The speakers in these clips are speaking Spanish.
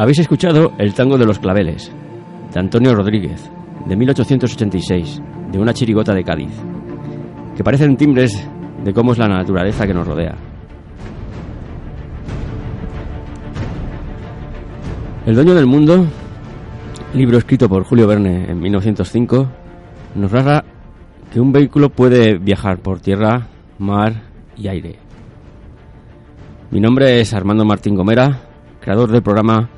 Habéis escuchado El tango de los claveles, de Antonio Rodríguez, de 1886, de una chirigota de Cádiz, que parecen timbres de cómo es la naturaleza que nos rodea. El dueño del mundo, libro escrito por Julio Verne en 1905, nos narra que un vehículo puede viajar por tierra, mar y aire. Mi nombre es Armando Martín Gomera, creador del programa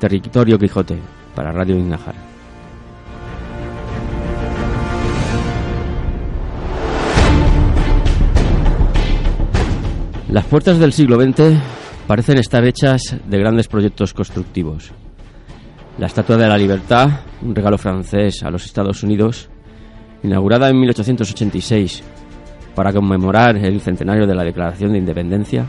Territorio Quijote para Radio Ignajar. Las puertas del siglo XX parecen estar hechas de grandes proyectos constructivos. La Estatua de la Libertad, un regalo francés a los Estados Unidos, inaugurada en 1886 para conmemorar el centenario de la Declaración de Independencia.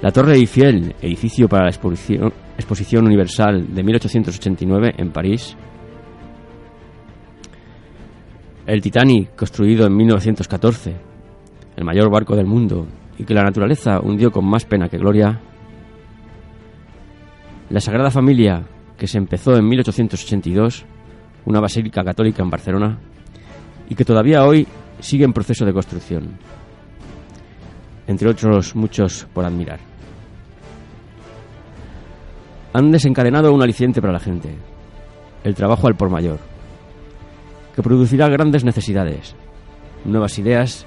La Torre Eiffel, edificio para la Exposición, Exposición Universal de 1889 en París. El Titanic, construido en 1914, el mayor barco del mundo y que la naturaleza hundió con más pena que gloria. La Sagrada Familia, que se empezó en 1882, una basílica católica en Barcelona, y que todavía hoy sigue en proceso de construcción, entre otros muchos por admirar. Han desencadenado un aliciente para la gente, el trabajo al por mayor, que producirá grandes necesidades, nuevas ideas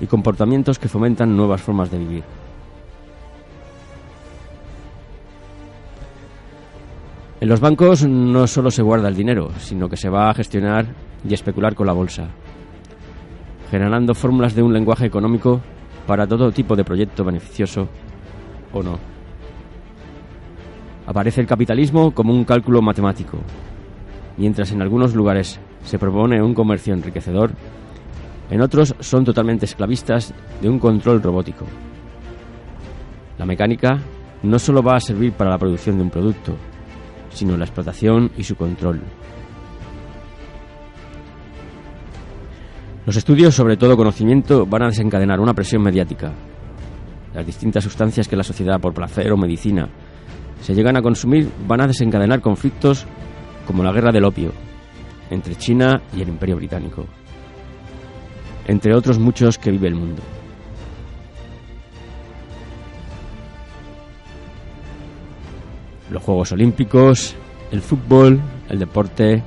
y comportamientos que fomentan nuevas formas de vivir. En los bancos no solo se guarda el dinero, sino que se va a gestionar y especular con la bolsa, generando fórmulas de un lenguaje económico para todo tipo de proyecto beneficioso o no. Aparece el capitalismo como un cálculo matemático, mientras en algunos lugares se propone un comercio enriquecedor, en otros son totalmente esclavistas de un control robótico. La mecánica no solo va a servir para la producción de un producto, sino la explotación y su control. Los estudios sobre todo conocimiento van a desencadenar una presión mediática. Las distintas sustancias que la sociedad, por placer o medicina, se llegan a consumir van a desencadenar conflictos como la guerra del opio entre China y el Imperio Británico, entre otros muchos que vive el mundo. Los Juegos Olímpicos, el fútbol, el deporte,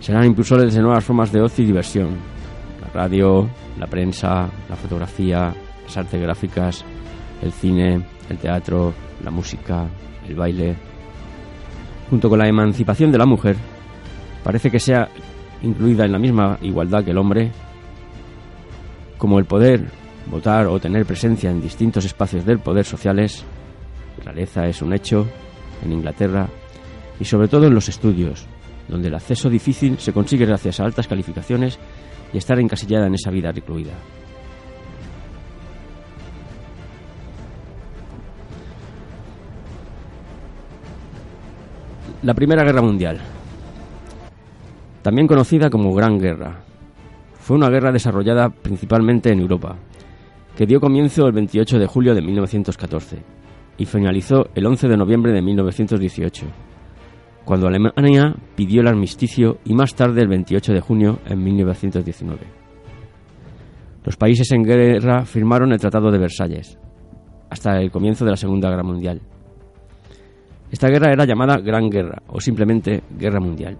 serán impulsores de nuevas formas de ocio y diversión. La radio, la prensa, la fotografía, las artes gráficas, el cine, el teatro, la música, el baile. Junto con la emancipación de la mujer, parece que sea incluida en la misma igualdad que el hombre, como el poder votar o tener presencia en distintos espacios del poder sociales, realeza es un hecho en Inglaterra y sobre todo en los estudios, donde el acceso difícil se consigue gracias a altas calificaciones estar encasillada en esa vida recluida. La Primera Guerra Mundial, también conocida como Gran Guerra, fue una guerra desarrollada principalmente en Europa, que dio comienzo el 28 de julio de 1914, y finalizó el 11 de noviembre de 1918, cuando Alemania pidió el armisticio y más tarde el 28 de junio en 1919. Los países en guerra firmaron el Tratado de Versalles, hasta el comienzo de la Segunda Guerra Mundial. Esta guerra era llamada Gran Guerra o simplemente Guerra Mundial.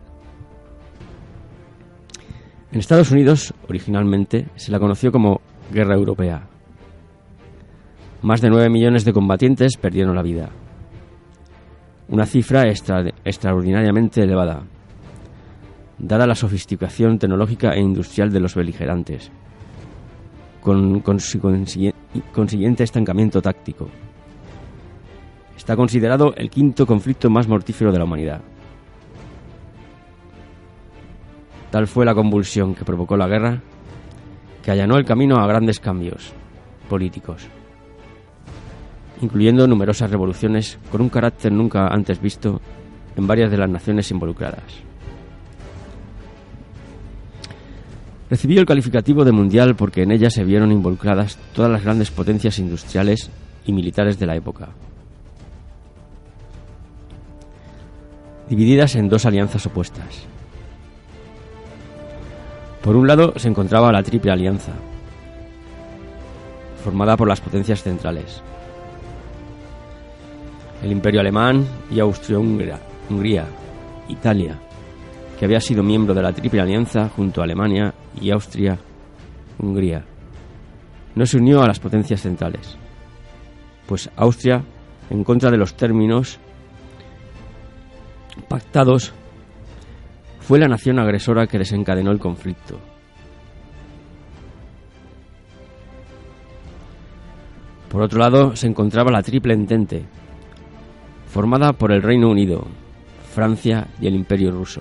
En Estados Unidos, originalmente, se la conoció como Guerra Europea. Más de 9 millones de combatientes perdieron la vida. Una cifra extraordinariamente elevada, dada la sofisticación tecnológica e industrial de los beligerantes, con, su consiguiente estancamiento táctico. Está considerado el quinto conflicto más mortífero de la humanidad. Tal fue la convulsión que provocó la guerra que allanó el camino a grandes cambios políticos, incluyendo numerosas revoluciones con un carácter nunca antes visto en varias de las naciones involucradas. Recibió el calificativo de mundial porque en ella se vieron involucradas todas las grandes potencias industriales y militares de la época, divididas en dos alianzas opuestas. Por un lado se encontraba la Triple Alianza, formada por las potencias centrales, el Imperio Alemán y Austria-Hungría, Italia, que había sido miembro de la Triple Alianza junto a Alemania y Austria-Hungría. No se unió a las potencias centrales, pues Austria, en contra de los términos pactados fue la nación agresora que desencadenó el conflicto. Por otro lado, se encontraba la Triple Entente, formada por el Reino Unido, Francia y el Imperio Ruso.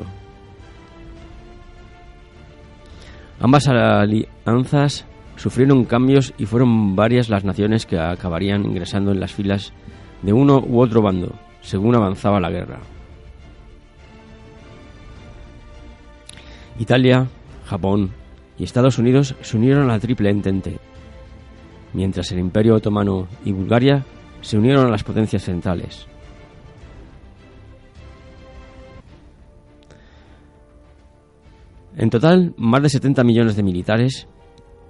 Ambas alianzas sufrieron cambios y fueron varias las naciones que acabarían ingresando en las filas de uno u otro bando, según avanzaba la guerra. Italia, Japón y Estados Unidos se unieron a la Triple Entente, mientras el Imperio Otomano y Bulgaria se unieron a las potencias centrales. En total, más de 70 millones de militares,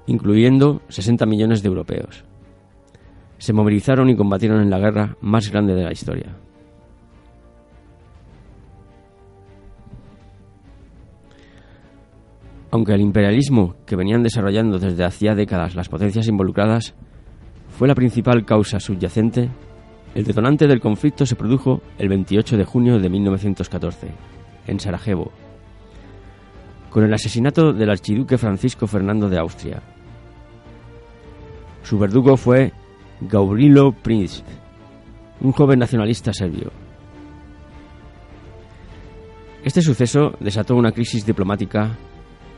incluyendo 60 millones de europeos, se movilizaron y combatieron en la guerra más grande de la historia. Aunque el imperialismo que venían desarrollando desde hacía décadas las potencias involucradas fue la principal causa subyacente, el detonante del conflicto se produjo el 28 de junio de 1914, en Sarajevo, con el asesinato del archiduque Francisco Fernando de Austria. Su verdugo fue Gaurilo Prince, un joven nacionalista serbio. Este suceso desató una crisis diplomática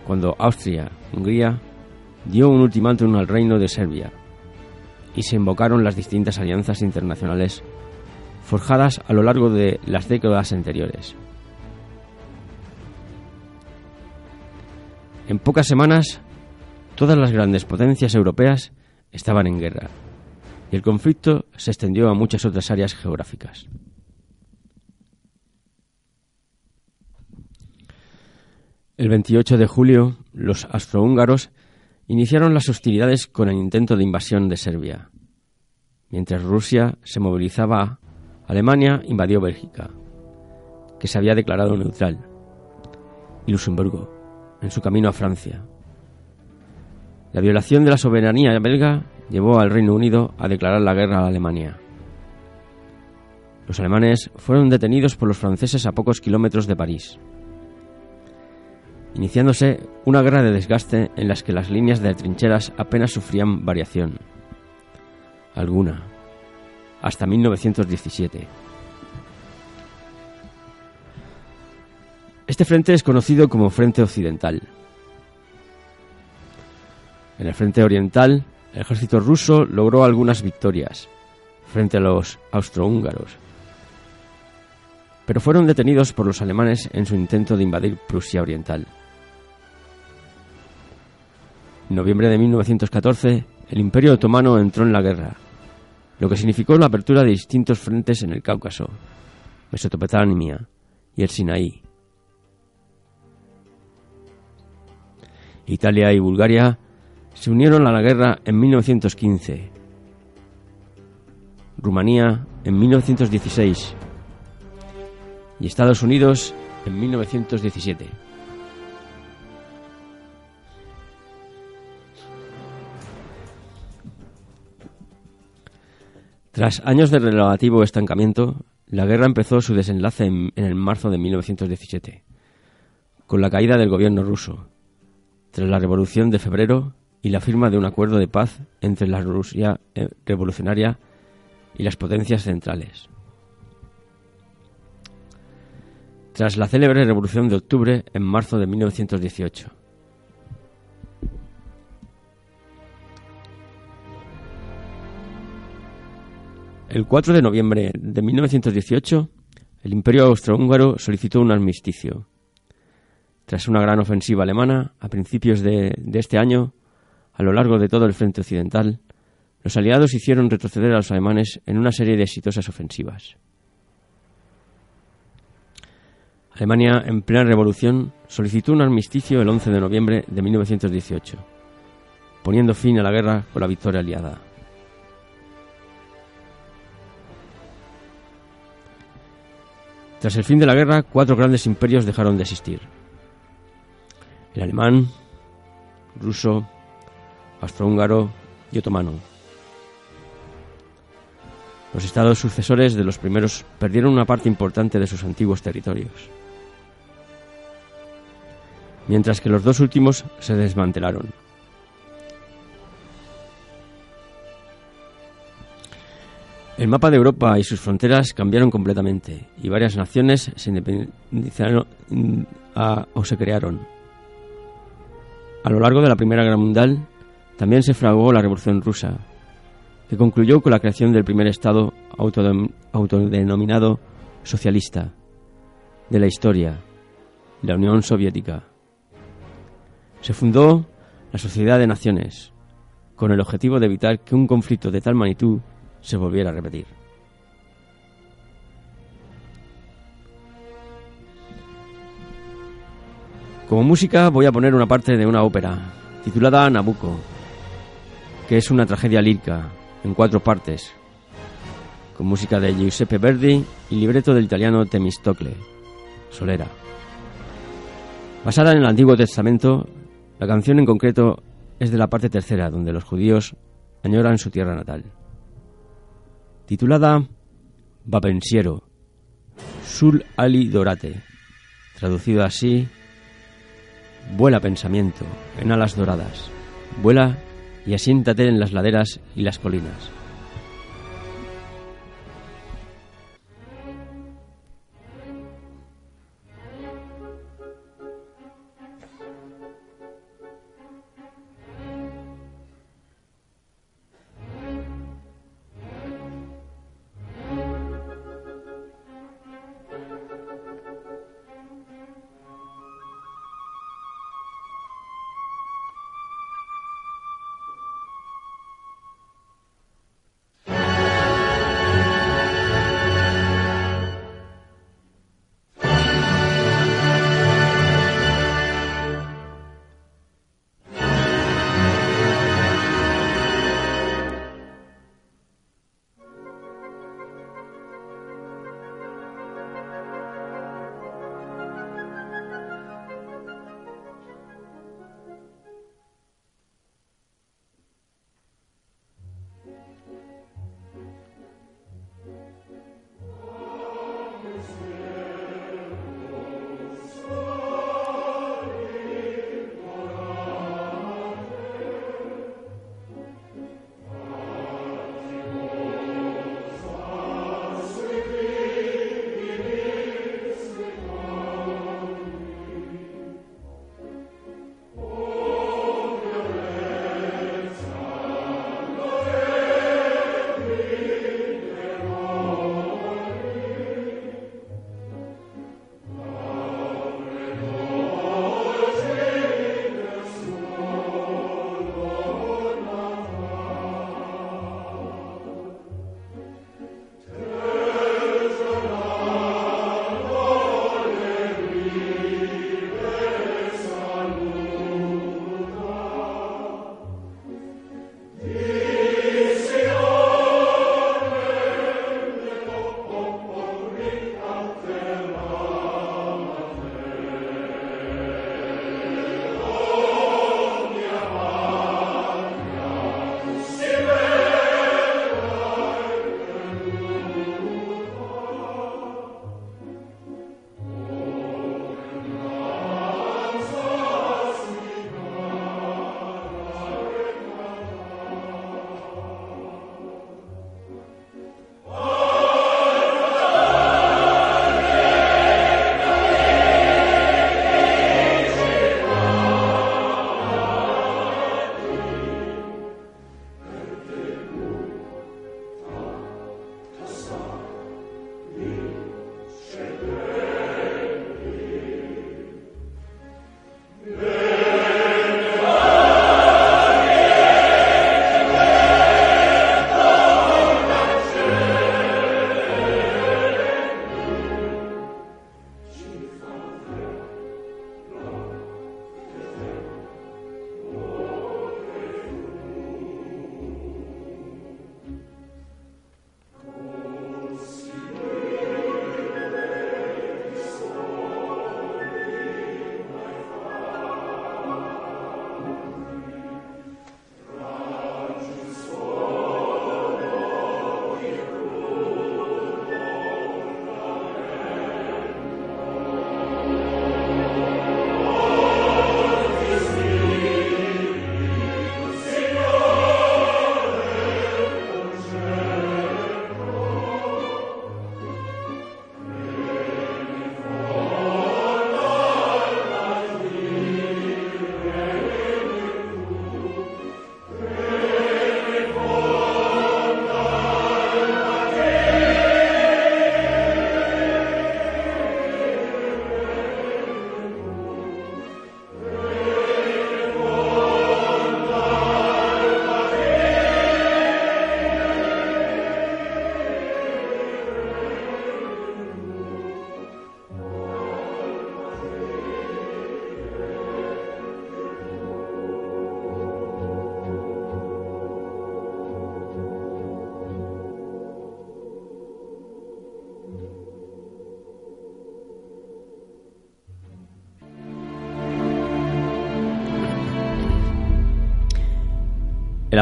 cuando Austria-Hungría dio un ultimátum al reino de Serbia y se invocaron las distintas alianzas internacionales forjadas a lo largo de las décadas anteriores. En pocas semanas, todas las grandes potencias europeas estaban en guerra y el conflicto se extendió a muchas otras áreas geográficas. El 28 de julio, los astrohúngaros iniciaron las hostilidades con el intento de invasión de Serbia. Mientras Rusia se movilizaba, Alemania invadió Bélgica, que se había declarado neutral, y Luxemburgo, en su camino a Francia. La violación de la soberanía belga llevó al Reino Unido a declarar la guerra a Alemania. Los alemanes fueron detenidos por los franceses a pocos kilómetros de París iniciándose una guerra de desgaste en las que las líneas de trincheras apenas sufrían variación. Alguna. Hasta 1917. Este frente es conocido como Frente Occidental. En el Frente Oriental, el ejército ruso logró algunas victorias frente a los austrohúngaros, pero fueron detenidos por los alemanes en su intento de invadir Prusia Oriental. En noviembre de 1914, el Imperio Otomano entró en la guerra, lo que significó la apertura de distintos frentes en el Cáucaso, Mesopotamia y el Sinaí. Italia y Bulgaria se unieron a la guerra en 1915, Rumanía en 1916 y Estados Unidos en 1917. Tras años de relativo estancamiento, la guerra empezó su desenlace en, el marzo de 1917, con la caída del gobierno ruso, tras la Revolución de Febrero y la firma de un acuerdo de paz entre la Rusia eh, revolucionaria y las potencias centrales. Tras la célebre Revolución de Octubre en marzo de 1918, El 4 de noviembre de 1918, el Imperio Austrohúngaro solicitó un armisticio. Tras una gran ofensiva alemana, a principios de, este año, a lo largo de todo el frente occidental, los aliados hicieron retroceder a los alemanes en una serie de exitosas ofensivas. Alemania, en plena revolución, solicitó un armisticio el 11 de noviembre de 1918, poniendo fin a la guerra con la victoria aliada. Tras el fin de la guerra, cuatro grandes imperios dejaron de existir. El alemán, ruso, austrohúngaro y otomano. Los estados sucesores de los primeros perdieron una parte importante de sus antiguos territorios, mientras que los dos últimos se desmantelaron. El mapa de Europa y sus fronteras cambiaron completamente y varias naciones se independizaron mm, o se crearon. A lo largo de la Primera Guerra Mundial también se fraguó la Revolución Rusa, que concluyó con la creación del primer Estado autodenominado socialista de la historia, la Unión Soviética. Se fundó la Sociedad de Naciones, con el objetivo de evitar que un conflicto de tal magnitud se volviera a repetir. Como música voy a poner una parte de una ópera titulada Nabucco, que es una tragedia lírica en cuatro partes, con música de Giuseppe Verdi y libreto del italiano Temistocle, Solera. Basada en el Antiguo Testamento, la canción en concreto es de la parte tercera, donde los judíos añoran su tierra natal titulada Vapensiero, Sul Ali Dorate, traducido así, Vuela pensamiento en alas doradas, vuela y asiéntate en las laderas y las colinas.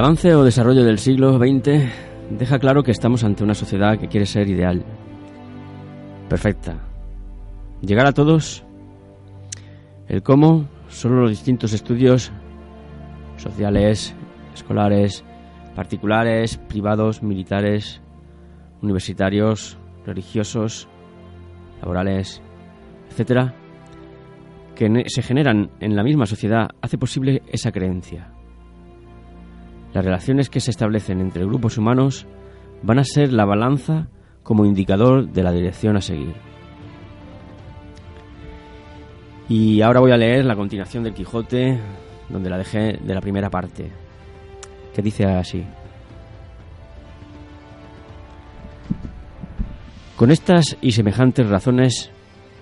Avance o desarrollo del siglo XX deja claro que estamos ante una sociedad que quiere ser ideal, perfecta, llegar a todos. El cómo, solo los distintos estudios sociales, escolares, particulares, privados, militares, universitarios, religiosos, laborales, etcétera, que se generan en la misma sociedad hace posible esa creencia. Las relaciones que se establecen entre grupos humanos van a ser la balanza como indicador de la dirección a seguir. Y ahora voy a leer la continuación del Quijote, donde la dejé de la primera parte, que dice así. Con estas y semejantes razones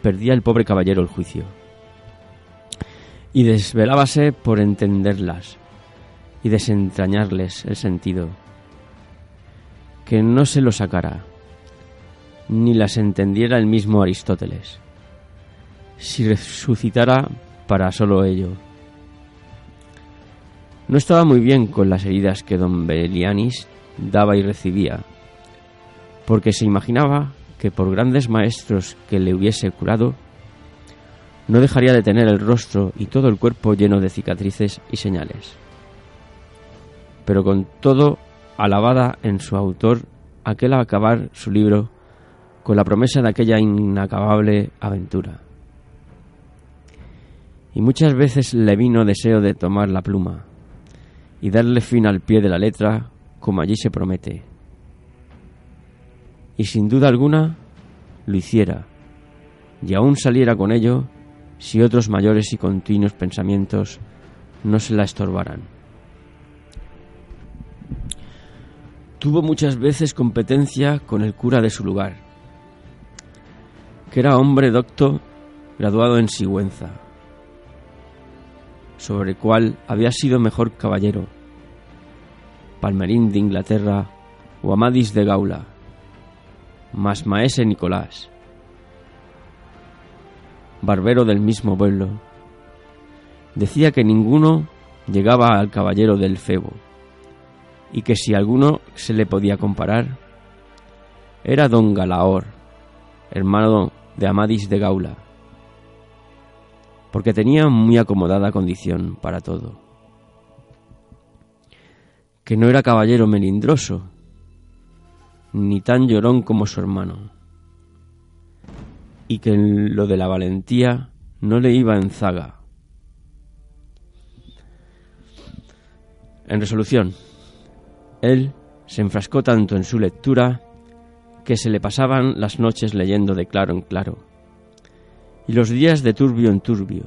perdía el pobre caballero el juicio, y desvelábase por entenderlas, y desentrañarles el sentido, que no se lo sacara, ni las entendiera el mismo Aristóteles, si resucitara para solo ello. No estaba muy bien con las heridas que don Belianis daba y recibía, porque se imaginaba que por grandes maestros que le hubiese curado, no dejaría de tener el rostro y todo el cuerpo lleno de cicatrices y señales pero con todo alabada en su autor aquel acabar su libro con la promesa de aquella inacabable aventura. Y muchas veces le vino deseo de tomar la pluma y darle fin al pie de la letra como allí se promete. Y sin duda alguna lo hiciera, y aún saliera con ello si otros mayores y continuos pensamientos no se la estorbaran. Tuvo muchas veces competencia con el cura de su lugar, que era hombre docto graduado en Sigüenza, sobre el cual había sido mejor caballero, Palmerín de Inglaterra o Amadis de Gaula, más Maese Nicolás, barbero del mismo pueblo, decía que ninguno llegaba al caballero del Febo y que si alguno se le podía comparar era don Galaor, hermano de Amadis de Gaula, porque tenía muy acomodada condición para todo, que no era caballero melindroso, ni tan llorón como su hermano, y que en lo de la valentía no le iba en zaga. En resolución, él se enfrascó tanto en su lectura que se le pasaban las noches leyendo de claro en claro, y los días de turbio en turbio,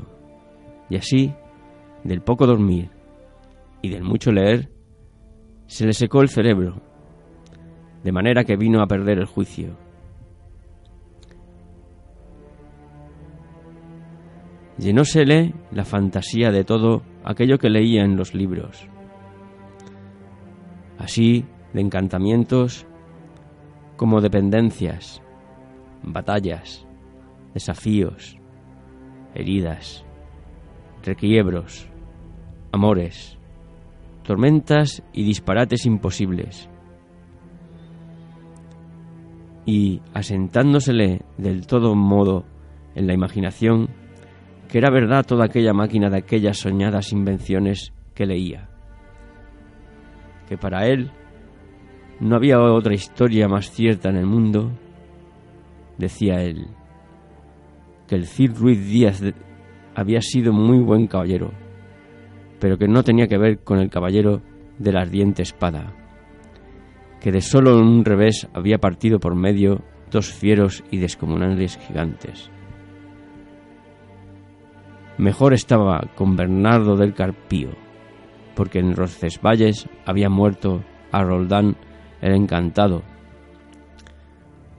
y así, del poco dormir y del mucho leer, se le secó el cerebro, de manera que vino a perder el juicio. Llenósele la fantasía de todo aquello que leía en los libros así de encantamientos como dependencias, batallas, desafíos, heridas, requiebros, amores, tormentas y disparates imposibles. Y asentándosele del todo modo en la imaginación, que era verdad toda aquella máquina de aquellas soñadas invenciones que leía que para él no había otra historia más cierta en el mundo, decía él, que el Cid Ruiz Díaz había sido muy buen caballero, pero que no tenía que ver con el caballero de la ardiente espada, que de solo un revés había partido por medio dos fieros y descomunales gigantes. Mejor estaba con Bernardo del Carpío, porque en Roncesvalles había muerto a Roldán el Encantado,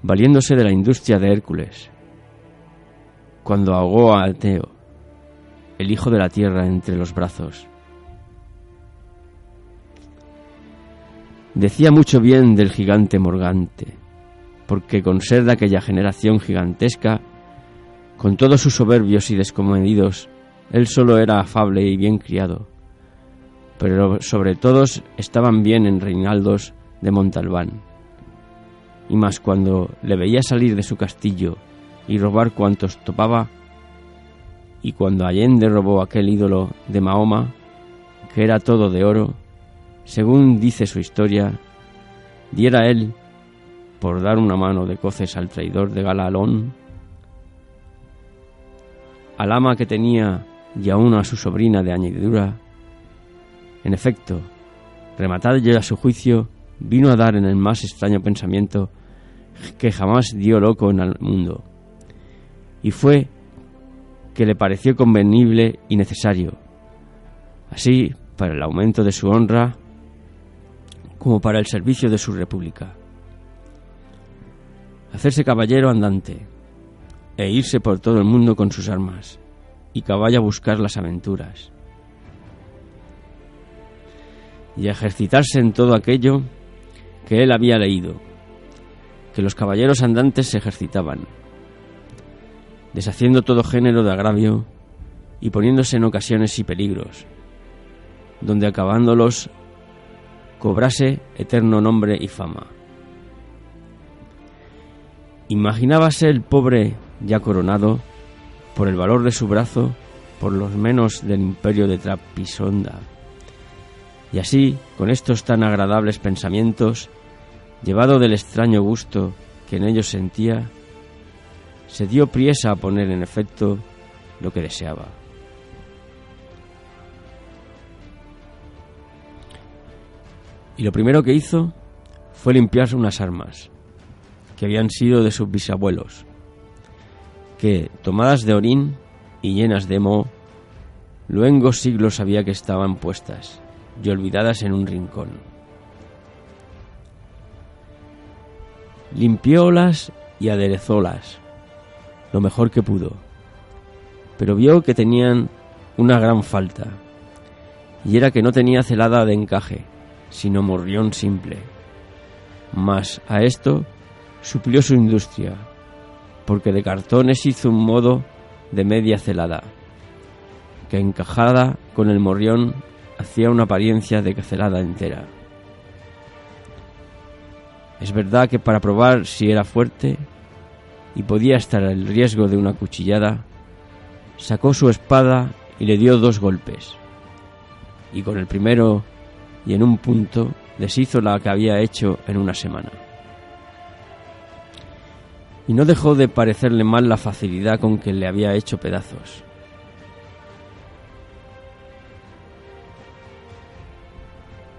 valiéndose de la industria de Hércules, cuando ahogó a Alteo, el hijo de la tierra, entre los brazos. Decía mucho bien del gigante Morgante, porque con ser de aquella generación gigantesca, con todos sus soberbios y descomedidos, él solo era afable y bien criado pero sobre todos estaban bien en Reinaldos de Montalbán. Y más cuando le veía salir de su castillo y robar cuantos topaba, y cuando Allende robó aquel ídolo de Mahoma, que era todo de oro, según dice su historia, diera él por dar una mano de coces al traidor de Galalón, al ama que tenía y aún a su sobrina de añadidura. En efecto, rematado ya su juicio, vino a dar en el más extraño pensamiento que jamás dio loco en el mundo, y fue que le pareció convenible y necesario, así para el aumento de su honra como para el servicio de su república. Hacerse caballero andante e irse por todo el mundo con sus armas y caballo a buscar las aventuras y ejercitarse en todo aquello que él había leído, que los caballeros andantes se ejercitaban, deshaciendo todo género de agravio y poniéndose en ocasiones y peligros, donde acabándolos cobrase eterno nombre y fama. Imaginábase el pobre ya coronado por el valor de su brazo por los menos del imperio de Trapisonda. Y así, con estos tan agradables pensamientos, llevado del extraño gusto que en ellos sentía, se dio priesa a poner en efecto lo que deseaba. Y lo primero que hizo fue limpiarse unas armas, que habían sido de sus bisabuelos, que, tomadas de orín y llenas de moho, luengos siglos sabía que estaban puestas y olvidadas en un rincón. Limpiólas y aderezólas lo mejor que pudo, pero vio que tenían una gran falta, y era que no tenía celada de encaje, sino morrión simple. Mas a esto suplió su industria, porque de cartones hizo un modo de media celada, que encajada con el morrión hacía una apariencia de celada entera. Es verdad que para probar si era fuerte y podía estar el riesgo de una cuchillada, sacó su espada y le dio dos golpes, y con el primero y en un punto deshizo la que había hecho en una semana. Y no dejó de parecerle mal la facilidad con que le había hecho pedazos.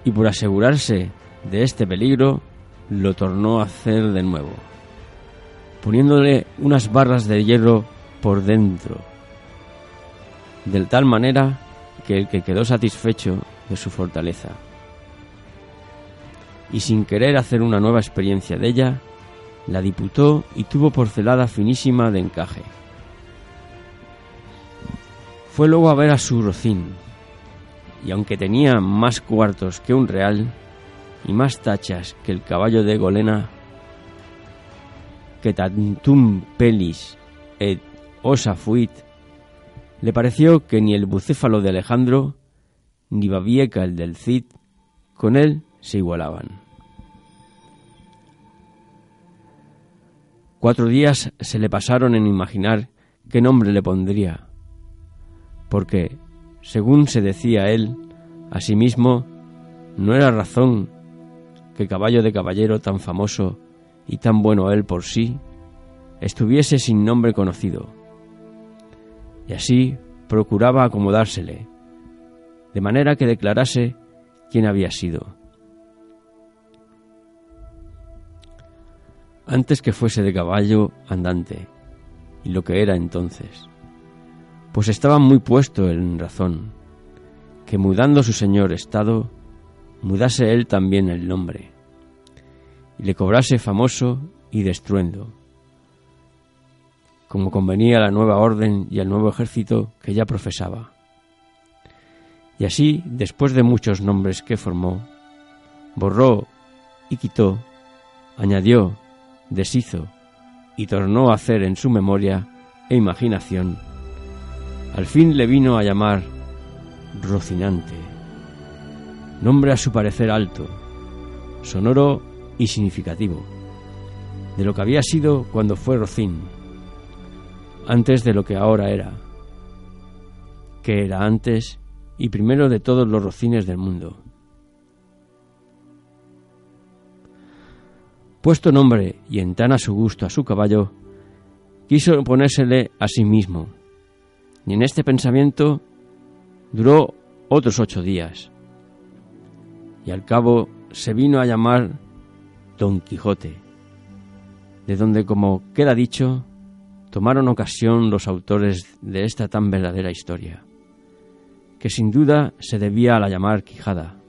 Y por asegurarse de este peligro, lo tornó a hacer de nuevo, poniéndole unas barras de hierro por dentro, de tal manera que el que quedó satisfecho de su fortaleza y sin querer hacer una nueva experiencia de ella, la diputó y tuvo porcelada finísima de encaje. Fue luego a ver a su rocín, y aunque tenía más cuartos que un real y más tachas que el caballo de Golena, que tantum pelis et osa fuit, le pareció que ni el bucéfalo de Alejandro, ni Babieca el del Cid, con él se igualaban. Cuatro días se le pasaron en imaginar qué nombre le pondría, porque, según se decía él, a sí mismo, no era razón que caballo de caballero tan famoso y tan bueno él por sí estuviese sin nombre conocido. Y así procuraba acomodársele, de manera que declarase quién había sido. antes que fuese de caballo andante, y lo que era entonces, pues estaba muy puesto en razón, que mudando su señor estado, mudase él también el nombre, y le cobrase famoso y destruendo, como convenía a la nueva orden y al nuevo ejército que ya profesaba. Y así, después de muchos nombres que formó, borró y quitó, añadió deshizo y tornó a hacer en su memoria e imaginación, al fin le vino a llamar Rocinante, Nombre a su parecer alto, sonoro y significativo, de lo que había sido cuando fue Rocín, antes de lo que ahora era, que era antes y primero de todos los rocines del mundo. Puesto nombre y en tan a su gusto a su caballo, quiso ponérsele a sí mismo, y en este pensamiento duró otros ocho días, y al cabo se vino a llamar Don Quijote, de donde, como queda dicho, tomaron ocasión los autores de esta tan verdadera historia, que sin duda se debía a la llamar Quijada,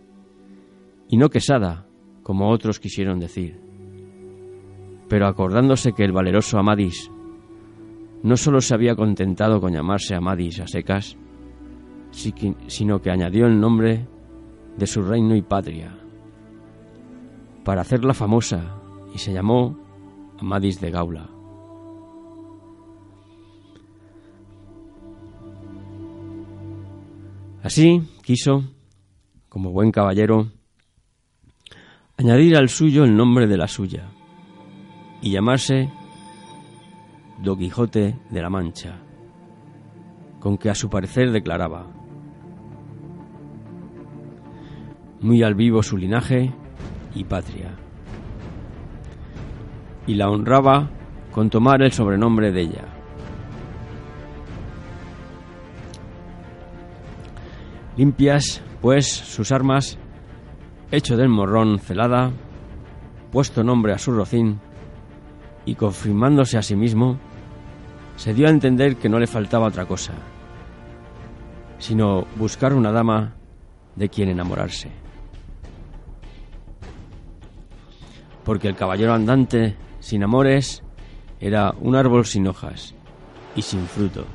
y no Quesada, como otros quisieron decir. Pero acordándose que el valeroso Amadís no sólo se había contentado con llamarse Amadís a secas, sino que añadió el nombre de su reino y patria, para hacerla famosa y se llamó Amadis de Gaula. Así quiso, como buen caballero, añadir al suyo el nombre de la suya y llamarse Don Quijote de la Mancha, con que a su parecer declaraba muy al vivo su linaje y patria. Y la honraba con tomar el sobrenombre de ella. Limpias, pues, sus armas, hecho del morrón celada, puesto nombre a su rocín, y confirmándose a sí mismo, se dio a entender que no le faltaba otra cosa, sino buscar una dama de quien enamorarse. porque el caballero andante sin amores era un árbol sin hojas y sin fruto,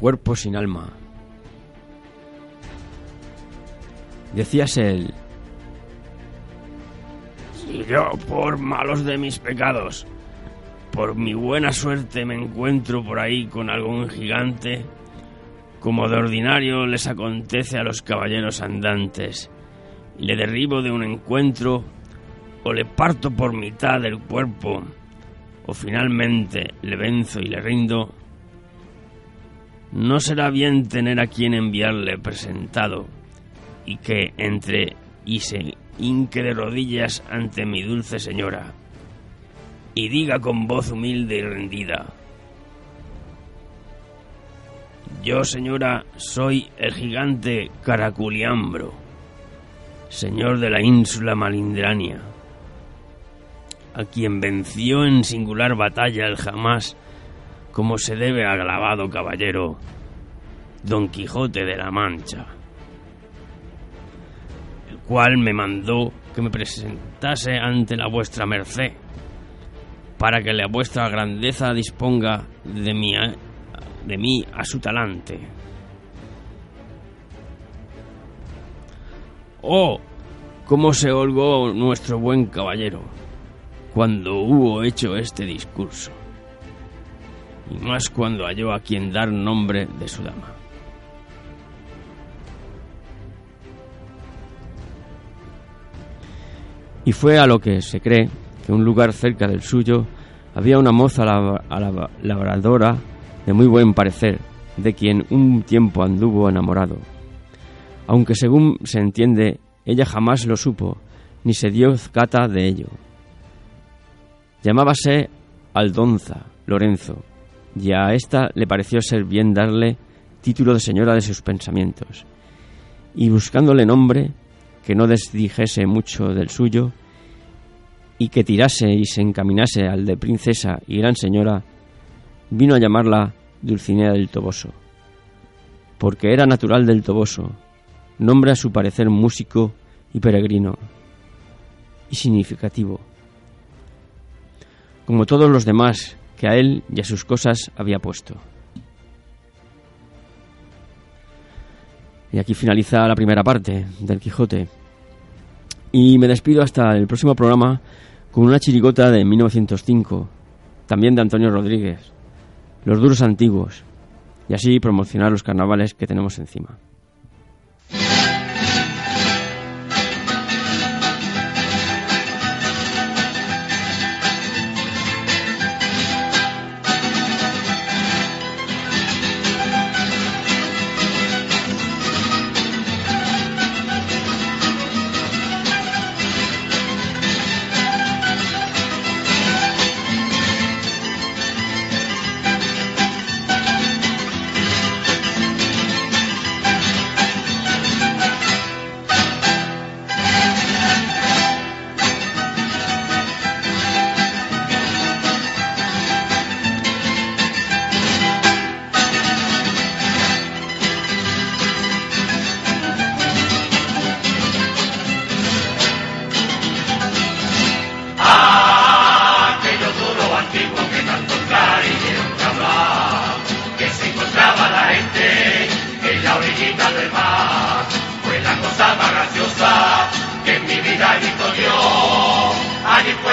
cuerpo sin alma. Decíase él, si yo por malos de mis pecados, por mi buena suerte me encuentro por ahí con algún gigante, como de ordinario les acontece a los caballeros andantes, y le derribo de un encuentro o le parto por mitad del cuerpo, o finalmente le venzo y le rindo, no será bien tener a quien enviarle presentado y que entre y se hinque de rodillas ante mi dulce señora y diga con voz humilde y rendida, yo señora soy el gigante Caraculiambro, señor de la ínsula Malindrania a quien venció en singular batalla el jamás, como se debe al alabado caballero Don Quijote de la Mancha, el cual me mandó que me presentase ante la vuestra merced, para que la vuestra grandeza disponga de mí, de mí a su talante. Oh, cómo se holgó nuestro buen caballero cuando hubo hecho este discurso, y más cuando halló a quien dar nombre de su dama. Y fue a lo que se cree que un lugar cerca del suyo había una moza labradora de muy buen parecer, de quien un tiempo anduvo enamorado. Aunque según se entiende, ella jamás lo supo, ni se dio cata de ello. Llamábase Aldonza Lorenzo, y a ésta le pareció ser bien darle título de señora de sus pensamientos. Y buscándole nombre que no desdijese mucho del suyo, y que tirase y se encaminase al de princesa y gran señora, vino a llamarla Dulcinea del Toboso, porque era natural del Toboso, nombre a su parecer músico y peregrino, y significativo como todos los demás que a él y a sus cosas había puesto. Y aquí finaliza la primera parte del Quijote. Y me despido hasta el próximo programa con una chirigota de 1905, también de Antonio Rodríguez, Los duros antiguos, y así promocionar los carnavales que tenemos encima.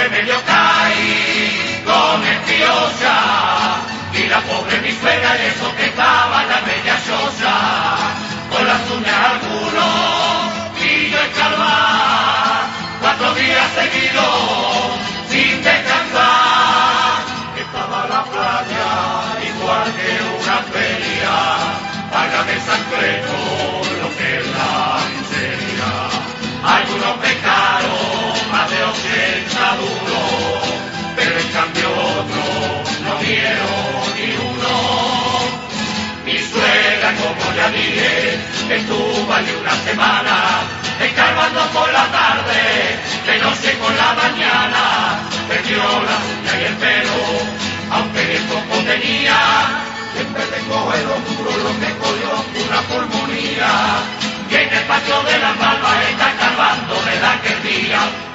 me vio caí con el tío ya, y la pobre mi suegra y eso que estaba la bella sosa, con las uñas al culo y yo escalvar, cuatro días seguidos sin descansar, estaba la playa igual que una feria, para de San Pedro. Estuvo allí una semana, escarbando por la tarde, de noche por la mañana, perdió la uña y el pelo, aunque bien poco tenía, siempre le coge los lo que cogió una pulmonía, y en el patio de la palma está cavando de aquel día.